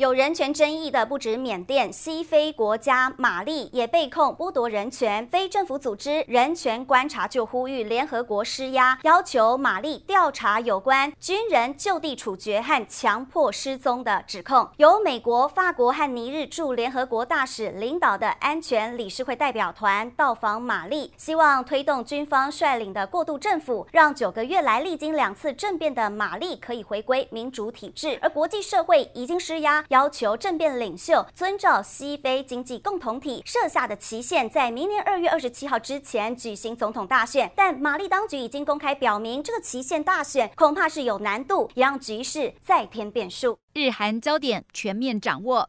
有人权争议的不止缅甸，西非国家马利也被控剥夺人权。非政府组织人权观察就呼吁联合国施压，要求马利调查有关军人就地处决和强迫失踪的指控。由美国、法国和尼日驻联合国大使领导的安全理事会代表团到访马利，希望推动军方率领的过渡政府，让九个月来历经两次政变的马利可以回归民主体制。而国际社会已经施压。要求政变领袖遵照西非经济共同体设下的期限，在明年二月二十七号之前举行总统大选。但马利当局已经公开表明，这个期限大选恐怕是有难度，也让局势再添变数。日韩焦点全面掌握。